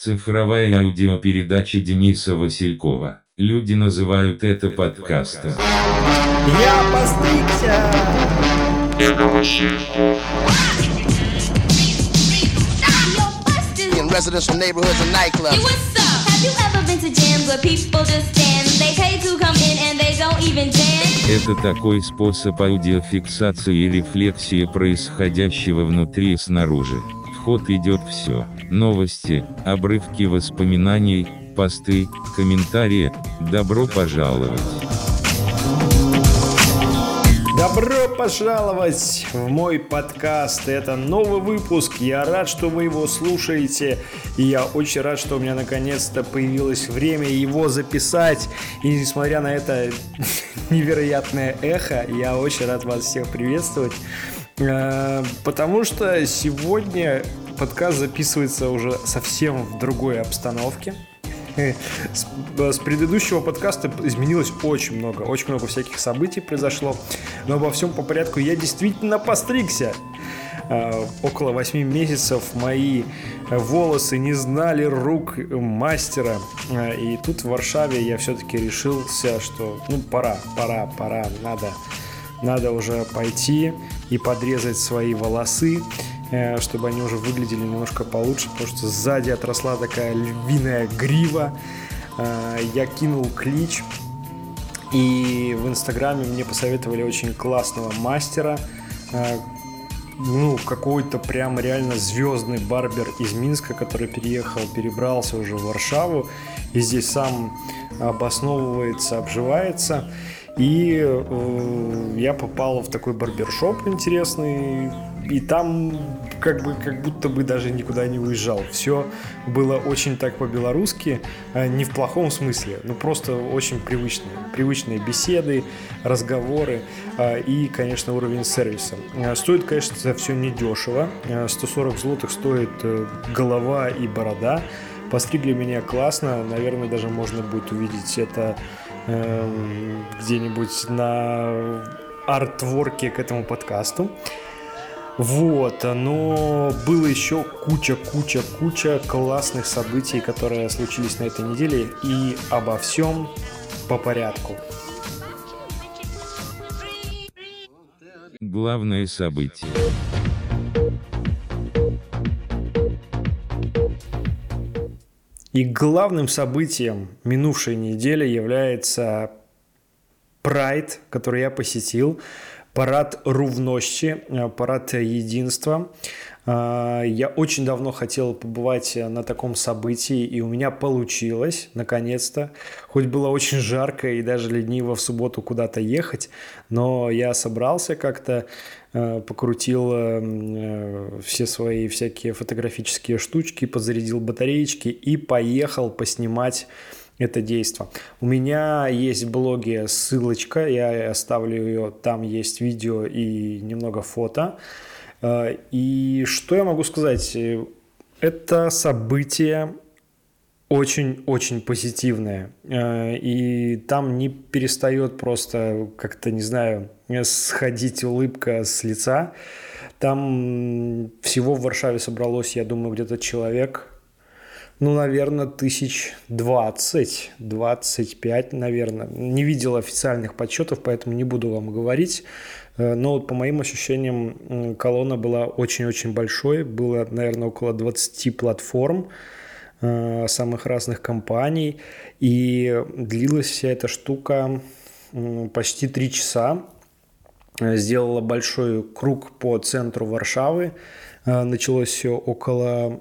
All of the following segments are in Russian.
Цифровая аудиопередача Дениса Василькова. Люди называют это подкастом. Я постригся! in residential neighborhoods and nightclubs. Hey, what's up? Have you ever been to jams where people just stand? They pay to come in and they don't even dance? Это такой способ аудиофиксации и рефлексии происходящего внутри и снаружи. Ход идет все. Новости, обрывки воспоминаний, посты, комментарии. Добро пожаловать. Добро пожаловать в мой подкаст. Это новый выпуск. Я рад, что вы его слушаете. И я очень рад, что у меня наконец-то появилось время его записать. И несмотря на это невероятное эхо, я очень рад вас всех приветствовать. Э, Потому что сегодня подкаст записывается уже совсем в другой обстановке. С, с предыдущего подкаста изменилось очень много, очень много всяких событий произошло, но обо всем по порядку. Я действительно постригся. Э, около 8 месяцев мои волосы не знали рук мастера. Э, И тут в Варшаве я все-таки решился, что ну пора, пора, пора, надо, надо уже пойти и подрезать свои волосы, э, чтобы они уже выглядели немножко получше, потому что сзади отросла такая львиная грива. Э, Я кинул клич, и в Инстаграме мне посоветовали очень классного мастера, э, ну, какой-то прям реально звездный барбер из Минска, который переехал, перебрался уже в Варшаву, и здесь сам обосновывается, обживается. И э, я попал в такой барбершоп интересный, и там как бы как будто бы даже никуда не уезжал. Все было очень так по-белорусски, э, не в плохом смысле, но просто очень привычные. Привычные беседы, разговоры э, и, конечно, уровень сервиса. Э, Стоит, конечно, все недешево. Э, 140 злотых стоит голова и борода. Постригли меня классно, наверное, даже можно будет увидеть это эм, где-нибудь на артворке к этому подкасту. Вот, но было еще куча, куча, куча классных событий, которые случились на этой неделе, и обо всем по порядку. Главное событие. И главным событием минувшей недели является Прайд, который я посетил, парад Рувнощи, э, парад единства. Э, Я очень давно хотел побывать на таком событии, и у меня получилось, наконец-то. Хоть было очень жарко и даже лениво в субботу куда-то ехать, но я собрался как-то, э, покрутил э, все свои всякие фотографические штучки, подзарядил батареечки и поехал поснимать это действо. У меня есть в блоге ссылочка, я оставлю ее, там есть видео и немного фото. Э, И что я могу сказать? Э, Это событие очень-очень позитивное. Э, И там не перестает просто как-то, не знаю, сходить улыбка с лица. Там всего в Варшаве собралось, я думаю, где-то человек ну, наверное, тысяч двадцать, двадцать пять, наверное. Не видел официальных подсчетов, поэтому не буду вам говорить. Э, Но вот по моим ощущениям колонна была очень-очень большой. Было, наверное, около 20 платформ э, самых разных компаний. И длилась вся эта штука почти три часа. Э, Сделала большой круг по центру Варшавы. Э, Началось все около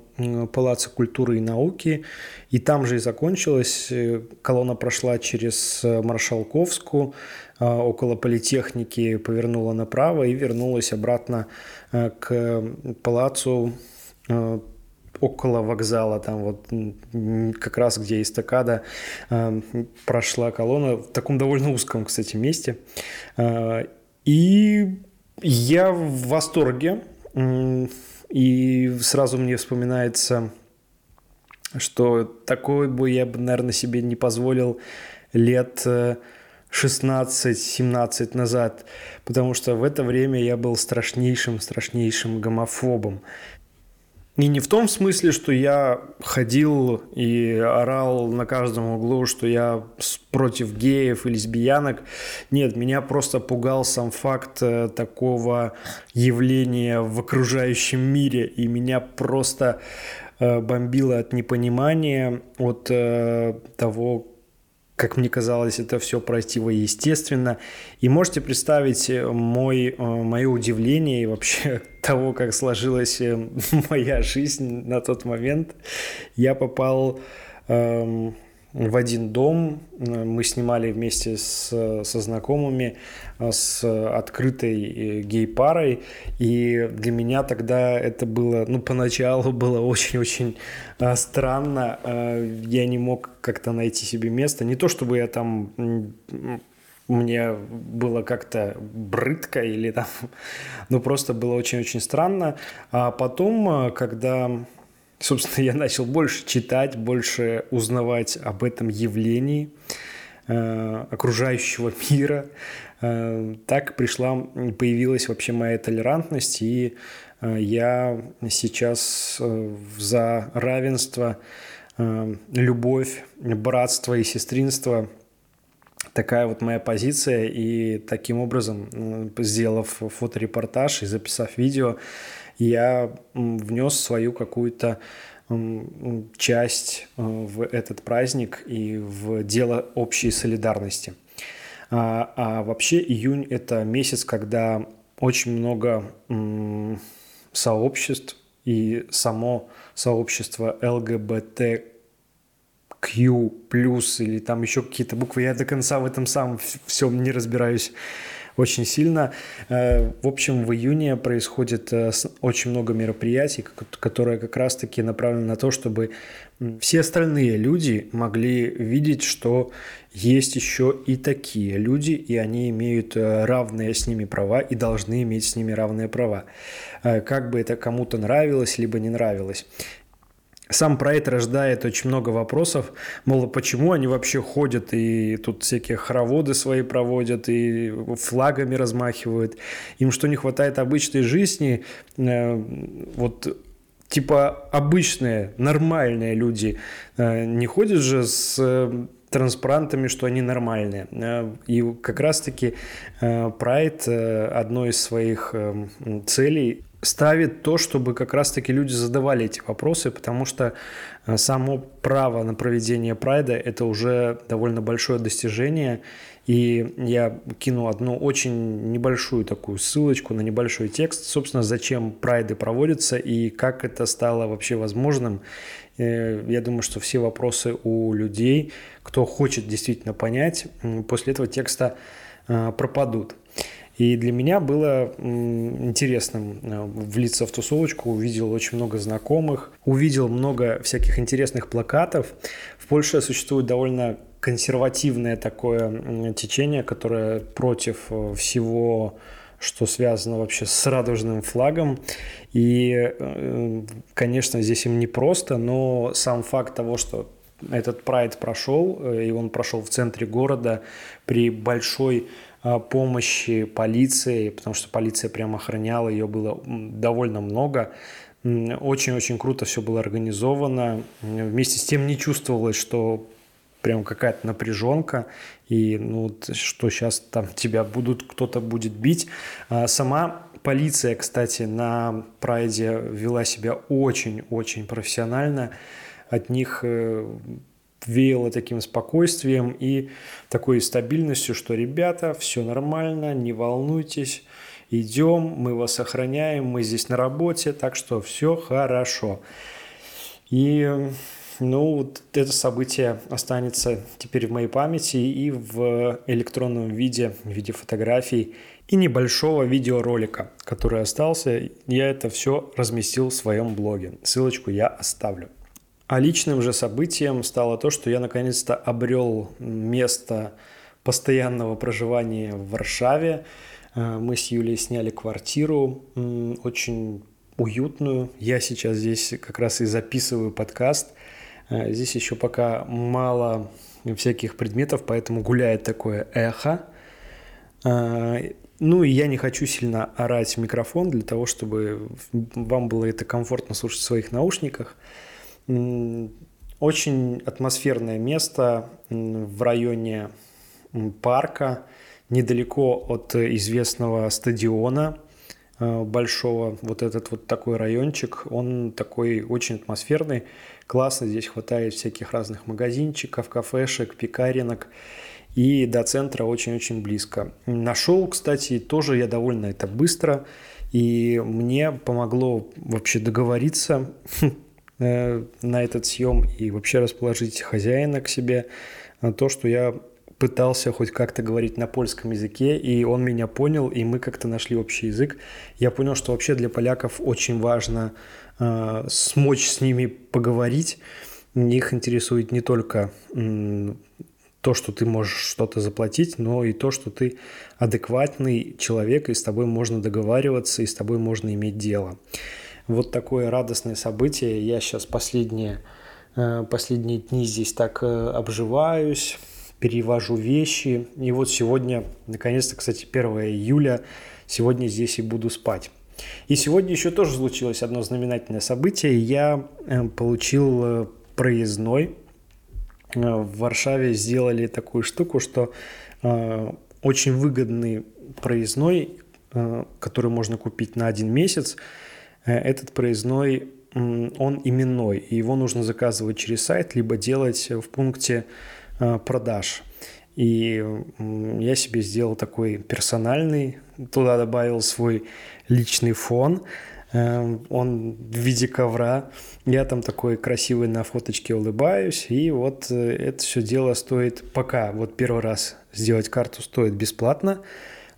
Палаца культуры и науки, и там же и закончилось. Э, Колонна прошла через э, Маршалковскую, около политехники повернула направо и вернулась обратно к палацу около вокзала, там вот как раз где эстакада прошла колонна, в таком довольно узком, кстати, месте. И я в восторге. И сразу мне вспоминается, что такой бы я бы, наверное, себе не позволил лет э, 16-17 назад, потому что в это время я был страшнейшим, страшнейшим гомофобом. И не в том смысле, что я ходил и орал на каждом углу, что я против геев и лесбиянок. Нет, меня просто пугал сам факт э, такого явления в окружающем мире. И меня просто э, бомбило от непонимания, от э, того, как мне казалось, это все противоестественно. И можете представить э, мой, э, мое удивление и вообще того, как сложилась э, моя жизнь на тот момент. Я попал эм, в один дом. Мы снимали вместе с, со знакомыми, с открытой гей-парой. И для меня тогда это было, ну, поначалу было очень-очень странно. Я не мог как-то найти себе место. Не то, чтобы я там мне было как-то брыдко или там, ну просто было очень-очень странно. А потом, когда собственно, я начал больше читать, больше узнавать об этом явлении э, окружающего мира. Э, так пришла, появилась вообще моя толерантность, и э, я сейчас за равенство, любовь, братство и сестринство такая вот моя позиция, и таким образом, сделав фоторепортаж и записав видео, я внес свою какую-то часть э, в этот праздник и в дело общей солидарности. А, а вообще июнь – это месяц, когда очень много сообществ и само сообщество ЛГБТ Q плюс или там еще какие-то буквы. Я до конца в этом самом всем не разбираюсь очень сильно. Э, в общем, в июне происходит э, очень много мероприятий, которые как раз-таки направлены на то, чтобы все остальные люди могли видеть, что есть еще и такие люди, и они имеют э, равные с ними права и должны иметь с ними равные права. Как бы это кому-то нравилось, либо не нравилось. Сам проект рождает очень много вопросов, мол, почему они вообще ходят и тут всякие хороводы свои проводят и флагами размахивают. Им что не хватает обычной жизни, э, вот типа обычные, нормальные люди э, не ходят же с э, транспарантами, что они нормальные. И как раз-таки Прайд одной из своих целей ставит то, чтобы как раз-таки люди задавали эти вопросы, потому что э, само право на проведение прайда – это уже довольно большое достижение, и я кину одну очень небольшую такую ссылочку на небольшой текст, собственно, зачем прайды проводятся и как это стало вообще возможным. Э, я думаю, что все вопросы у людей, кто хочет действительно понять, после этого текста э, пропадут. И для меня было интересным э, влиться в тусовочку, увидел очень много знакомых, увидел много всяких интересных плакатов. В Польше существует довольно консервативное такое течение, которое против э, всего что связано вообще с радужным флагом. И, э, конечно, здесь им непросто, но сам факт того, что этот прайд прошел, и он прошел в центре города при большой а, помощи полиции, потому что полиция прямо охраняла, ее было довольно много. Очень-очень круто все было организовано. Вместе с тем не чувствовалось, что прям какая-то напряженка, и ну, что сейчас там тебя будут, кто-то будет бить. А сама полиция, кстати, на прайде вела себя очень-очень профессионально. От них э, веяло таким спокойствием и такой стабильностью, что ребята, все нормально, не волнуйтесь, идем, мы вас охраняем, мы здесь на работе, так что все хорошо. И ну, вот это событие останется теперь в моей памяти и в электронном виде, в виде фотографий и небольшого видеоролика, который остался. Я это все разместил в своем блоге. Ссылочку я оставлю. А личным же событием стало то, что я наконец-то обрел место постоянного проживания в Варшаве. Э, мы с Юлей сняли квартиру, очень уютную. Я сейчас здесь как раз и записываю подкаст. Э, здесь еще пока мало всяких предметов, поэтому гуляет такое эхо. Э, Ну и я не хочу сильно орать в микрофон для того, чтобы вам было это комфортно слушать в своих наушниках. Очень атмосферное место в районе парка, недалеко от известного стадиона э, большого. Вот этот вот такой райончик, он такой очень атмосферный, классно. Здесь хватает всяких разных магазинчиков, кафешек, пекаренок и до центра очень-очень близко. Нашел, кстати, тоже я довольно это быстро, и мне помогло вообще договориться на этот съем и вообще расположить хозяина к себе на то, что я пытался хоть как-то говорить на польском языке, и он меня понял, и мы как-то нашли общий язык. Я понял, что вообще для поляков очень важно э, смочь с ними поговорить. Их интересует не только то, что ты можешь что-то заплатить, но и то, что ты адекватный человек, и с тобой можно договариваться, и с тобой можно иметь дело. Вот такое радостное событие. Я сейчас последние, э, последние дни здесь так э, обживаюсь, перевожу вещи. И вот сегодня, наконец-то, кстати, 1 июля, сегодня здесь и буду спать. И сегодня еще тоже случилось одно знаменательное событие. Я э, получил проездной в Варшаве сделали такую штуку, что очень выгодный проездной, который можно купить на один месяц, этот проездной, он именной, и его нужно заказывать через сайт, либо делать в пункте продаж. И я себе сделал такой персональный, туда добавил свой личный фон, Эм, он в виде ковра. Я там такой красивый на фоточке улыбаюсь. И вот э, это все дело стоит пока. Вот первый раз сделать карту стоит бесплатно,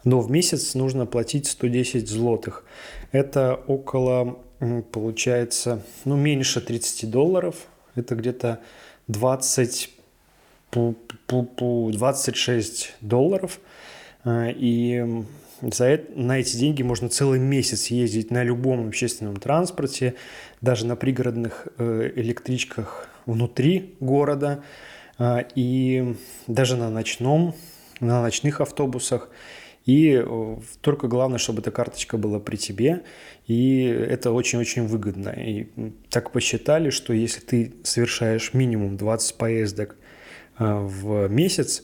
но в месяц нужно платить 110 злотых. Это около, получается, ну, меньше 30 долларов. Это где-то 20 26 долларов. Э, и за это, на эти деньги можно целый месяц ездить на любом общественном транспорте, даже на пригородных э, электричках внутри города э, и даже на ночном, на ночных автобусах. И э, только главное, чтобы эта карточка была при тебе, и это очень-очень выгодно. И так посчитали, что если ты совершаешь минимум 20 поездок в месяц,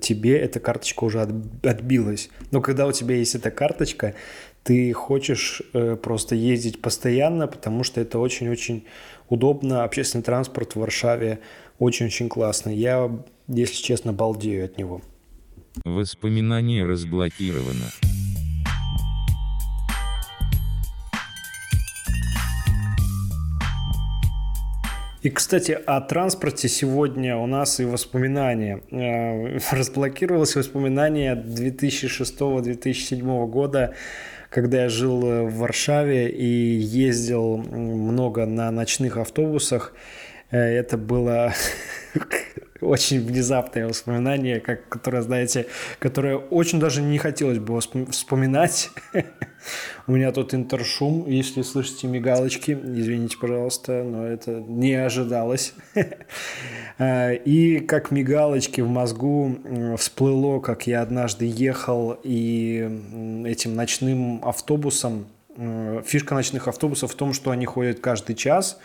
тебе эта карточка уже отбилась. Но когда у тебя есть эта карточка, ты хочешь э, просто ездить постоянно, потому что это очень-очень удобно. Общественный транспорт в Варшаве очень-очень классный. Я, если честно, балдею от него. Воспоминание разблокировано. И, кстати, о транспорте сегодня у нас и воспоминания. Э, разблокировалось воспоминание 2006-2007 года, когда я жил в Варшаве и ездил много на ночных автобусах. Э, это было очень внезапное воспоминание, как, которое, знаете, которое очень даже не хотелось бы вспоминать. У меня тут интершум, если слышите мигалочки, извините, пожалуйста, но это не ожидалось. А, и как мигалочки в мозгу всплыло, как я однажды ехал и этим ночным автобусом, фишка ночных автобусов в том, что они ходят каждый час,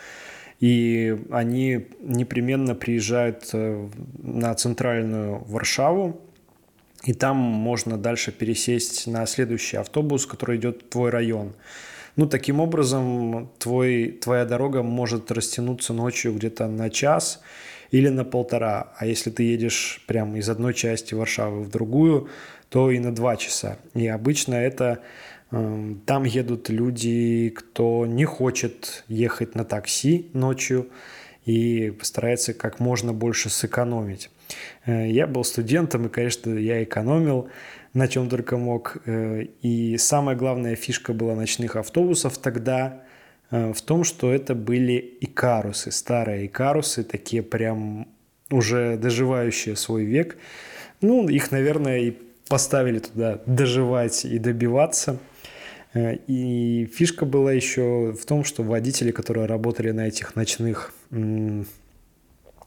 и они непременно приезжают э, на центральную Варшаву, и там можно дальше пересесть на следующий автобус, который идет в твой район. Ну, таким образом, твой, твоя дорога может растянуться ночью где-то на час или на полтора. А если ты едешь прямо из одной части Варшавы в другую, то и на два часа. И обычно это там едут люди, кто не хочет ехать на такси ночью и постарается как можно больше сэкономить. Э, я был студентом, и, конечно, я экономил на чем только мог. Э, и самая главная фишка была ночных автобусов тогда э, в том, что это были икарусы, старые икарусы, такие прям уже доживающие свой век. Ну, их, наверное, и поставили туда доживать и добиваться. И фишка была еще в том, что водители, которые работали на этих ночных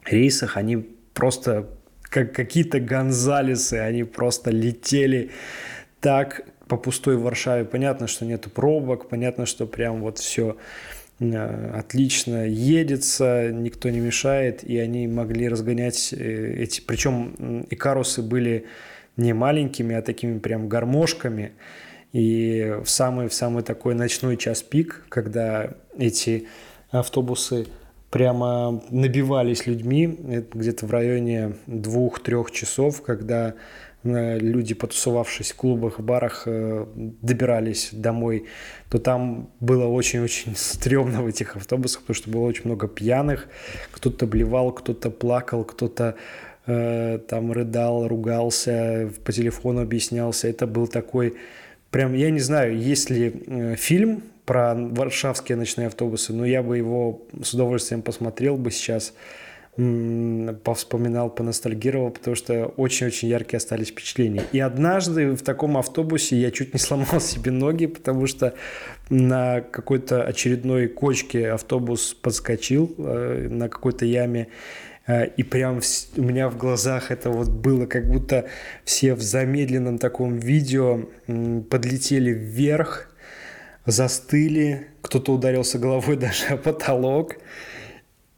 рейсах, они просто как какие-то Гонзалесы, они просто летели так по пустой Варшаве. Понятно, что нету пробок, понятно, что прям вот все отлично едется, никто не мешает, и они могли разгонять эти... Причем икарусы были не маленькими, а такими прям гармошками. И в самый, в самый такой ночной час пик, когда эти автобусы прямо набивались людьми, где-то в районе двух-трех часов, когда э, люди, потусовавшись в клубах, барах, э, добирались домой, то там было очень-очень стрёмно в этих автобусах, потому что было очень много пьяных, кто-то блевал, кто-то плакал, кто-то э, там рыдал, ругался, по телефону объяснялся. Это был такой прям, я не знаю, есть ли э, фильм про варшавские ночные автобусы, но я бы его с удовольствием посмотрел бы сейчас, повспоминал, поностальгировал, потому что очень-очень яркие остались впечатления. И однажды в таком автобусе я чуть не сломал себе ноги, потому что на какой-то очередной кочке автобус подскочил э, на какой-то яме, и прям у меня в глазах это вот было, как будто все в замедленном таком видео подлетели вверх, застыли, кто-то ударился головой даже о потолок,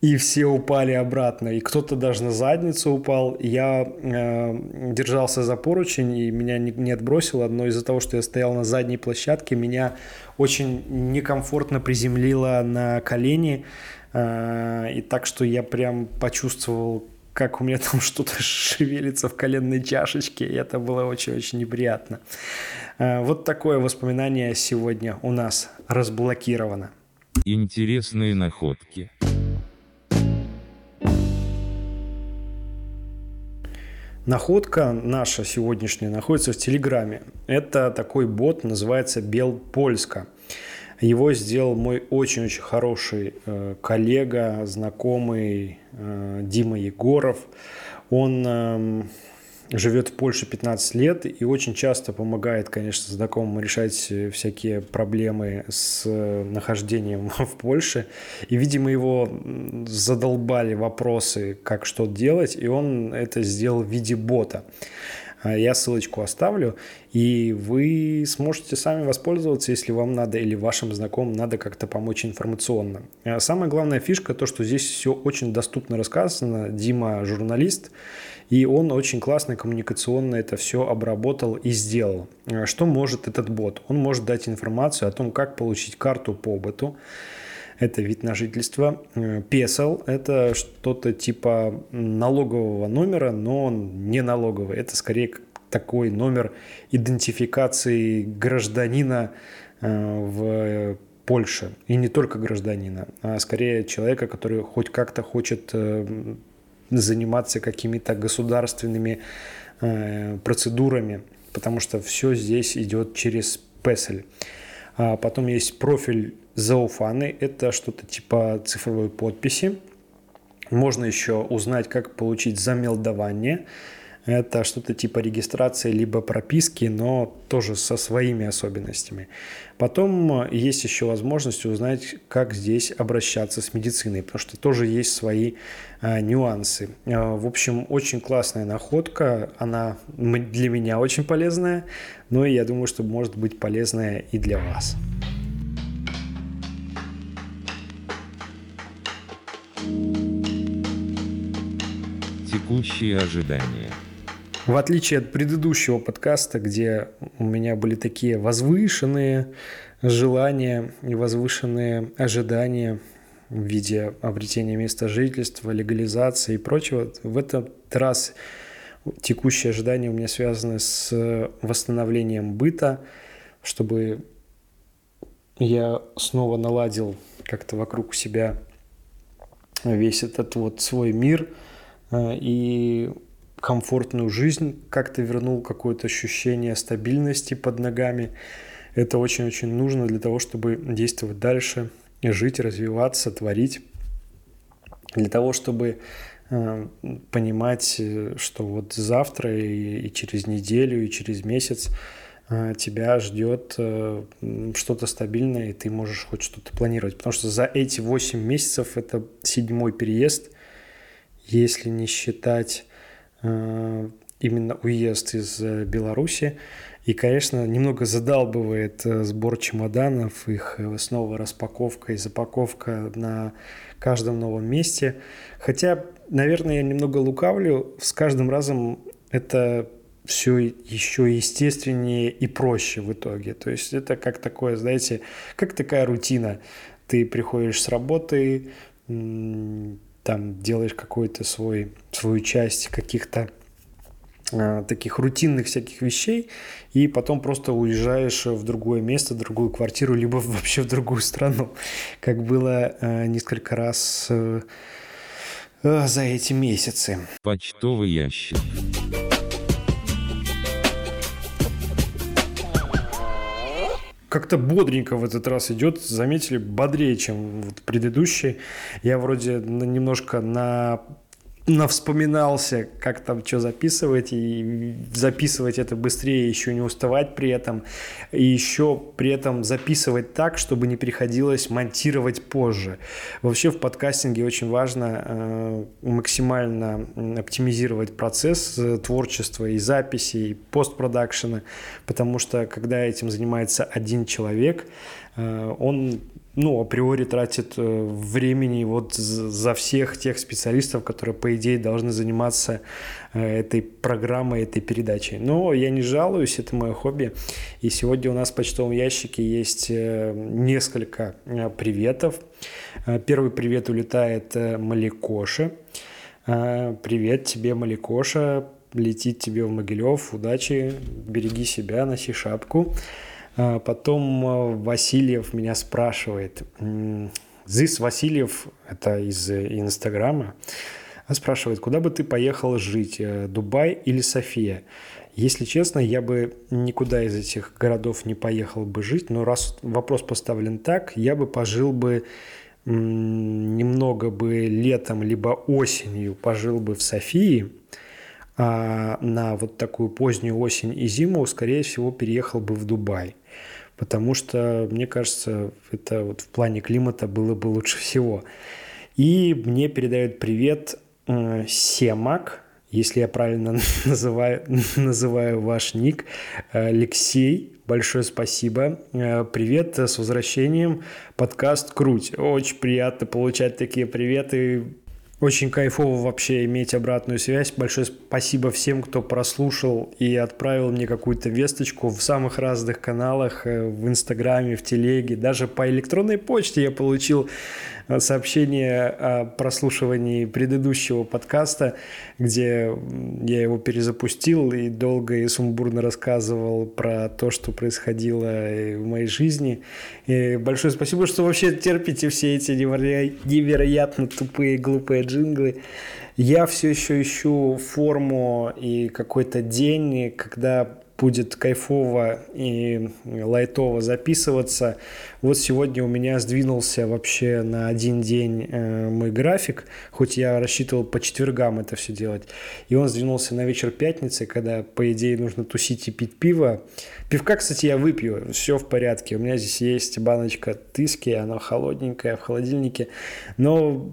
и все упали обратно, и кто-то даже на задницу упал. Я э, держался за поручень, и меня не, не отбросило, но из-за того, что я стоял на задней площадке, меня очень некомфортно приземлило на колени, э, и так что я прям почувствовал как у меня там что-то шевелится в коленной чашечке, и это было очень-очень неприятно. Э, вот такое воспоминание сегодня у нас разблокировано. Интересные находки. Находка наша сегодняшняя находится в Телеграме. Это такой бот, называется Белпольска. Его сделал мой очень-очень хороший э, коллега, знакомый э, Дима Егоров. Он э, живет в Польше 15 лет и очень часто помогает, конечно, знакомым решать всякие проблемы с нахождением в Польше. И, видимо, его задолбали вопросы, как что делать, и он это сделал в виде бота. А, я ссылочку оставлю, и вы сможете сами воспользоваться, если вам надо или вашим знакомым надо как-то помочь информационно. А самая главная фишка то, что здесь все очень доступно рассказано. Дима журналист, и он очень классно коммуникационно это все обработал и сделал. А что может этот бот? Он может дать информацию о том, как получить карту по боту, это вид на жительство. Песел – это что-то типа налогового номера, но он не налоговый. Это скорее такой номер идентификации гражданина э, в Польше. И не только гражданина, а скорее человека, который хоть как-то хочет э, заниматься какими-то государственными э, процедурами, потому что все здесь идет через Песель. А потом есть профиль Зауфаны – это что-то типа цифровой подписи. Можно еще узнать, как получить замелдование. Это что-то типа регистрации либо прописки, но тоже со своими особенностями. Потом есть еще возможность узнать, как здесь обращаться с медициной, потому что тоже есть свои а, нюансы. А, в общем, очень классная находка. Она для меня очень полезная, но я думаю, что может быть полезная и для вас. Текущие ожидания. В отличие от предыдущего подкаста, где у меня были такие возвышенные желания и возвышенные ожидания в виде обретения места жительства, легализации и прочего, в этот раз текущие ожидания у меня связаны с восстановлением быта, чтобы я снова наладил как-то вокруг себя весь этот вот свой мир э, и комфортную жизнь, как-то вернул какое-то ощущение стабильности под ногами. Это очень-очень нужно для того, чтобы действовать дальше, жить, развиваться, творить. Для того, чтобы э, понимать, что вот завтра и, и через неделю, и через месяц э, тебя ждет э, что-то стабильное, и ты можешь хоть что-то планировать. Потому что за эти 8 месяцев это седьмой переезд, если не считать именно уезд из э, Беларуси. И, конечно, немного задалбывает э, сбор чемоданов, их э, снова распаковка и запаковка на каждом новом месте. Хотя, наверное, я немного лукавлю, с каждым разом это все еще естественнее и проще в итоге. То есть это как такое, знаете, как такая рутина. Ты приходишь с работы, там делаешь какой-то свой, свою часть каких-то а, таких рутинных всяких вещей, и потом просто уезжаешь в другое место, в другую квартиру, либо вообще в другую страну, как было э, несколько раз э, э, за эти месяцы. Почтовый ящик. Как-то бодренько в этот раз идет, заметили, бодрее, чем вот предыдущий. Я вроде немножко на навспоминался, как там что записывать, и записывать это быстрее, еще не уставать при этом, и еще при этом записывать так, чтобы не приходилось монтировать позже. Вообще в подкастинге очень важно э, максимально оптимизировать процесс э, творчества и записи, и постпродакшена, потому что когда этим занимается один человек, он ну, априори тратит э, времени вот за всех тех специалистов, которые, по идее, должны заниматься э, этой программой, этой передачей. Но я не жалуюсь, это мое хобби. И сегодня у нас в почтовом ящике есть э, несколько приветов. Первый привет улетает Маликоше. Привет тебе, Маликоша. Летит тебе в Могилев. Удачи, береги себя, носи шапку. А потом э, Васильев меня спрашивает. Зис Васильев, это из э, Инстаграма, спрашивает, куда бы ты поехал жить, э, Дубай или София? Если честно, я бы никуда из этих городов не поехал бы жить, но раз вопрос поставлен так, я бы пожил бы немного бы летом, либо осенью пожил бы в Софии, а на вот такую позднюю осень и зиму, скорее всего, переехал бы в Дубай потому что, мне кажется, это вот в плане климата было бы лучше всего. И мне передают привет э, Семак, если я правильно называю, называю ваш ник, Алексей, большое спасибо. Э, привет с возвращением. Подкаст «Круть». Очень приятно получать такие приветы. Очень кайфово вообще иметь обратную связь. Большое спасибо всем, кто прослушал и отправил мне какую-то весточку в самых разных каналах, э, в Инстаграме, в Телеге. Даже по электронной почте я получил сообщение о прослушивании предыдущего подкаста, где я его перезапустил и долго и сумбурно рассказывал про то, что происходило в моей жизни. И большое спасибо, что вообще терпите все эти невероятно тупые, глупые джинглы. Я все еще ищу форму и какой-то день, когда будет кайфово и лайтово записываться. Вот сегодня у меня сдвинулся вообще на один день э, мой график, хоть я рассчитывал по четвергам это все делать. И он сдвинулся на вечер пятницы, когда, по идее, нужно тусить и пить пиво. Пивка, кстати, я выпью, все в порядке. У меня здесь есть баночка тыски, она холодненькая в холодильнике. Но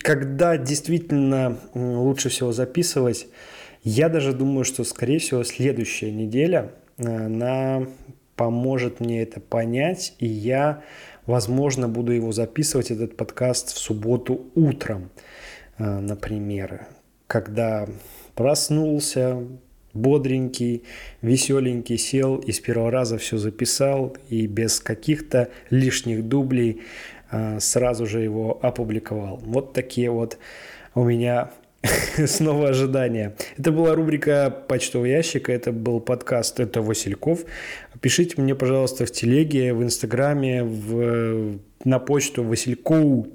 когда действительно лучше всего записывать, я даже думаю, что, скорее всего, следующая неделя, э, она поможет мне это понять, и я, возможно, буду его записывать, этот подкаст, в субботу утром, э, например, когда проснулся, бодренький, веселенький, сел и с первого раза все записал, и без каких-то лишних дублей сразу же его опубликовал. Вот такие вот у меня Снова ожидания. Это была рубрика «Почтовый ящик», это был подкаст «Это Васильков». Пишите мне, пожалуйста, в телеге, в инстаграме, в, на почту васильков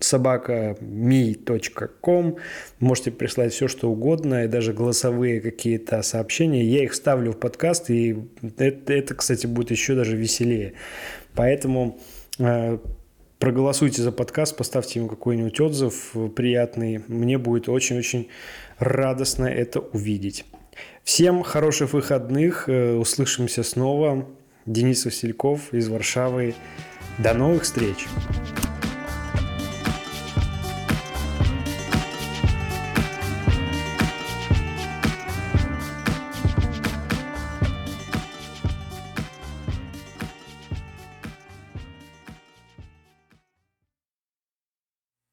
собака mi.com. Можете прислать все, что угодно, и даже голосовые какие-то сообщения. Я их ставлю в подкаст, и это, это кстати, будет еще даже веселее. Поэтому э, проголосуйте за подкаст, поставьте ему какой-нибудь отзыв приятный. Мне будет очень-очень радостно это увидеть. Всем хороших выходных. Э, услышимся снова. Денис Васильков из Варшавы. До новых встреч!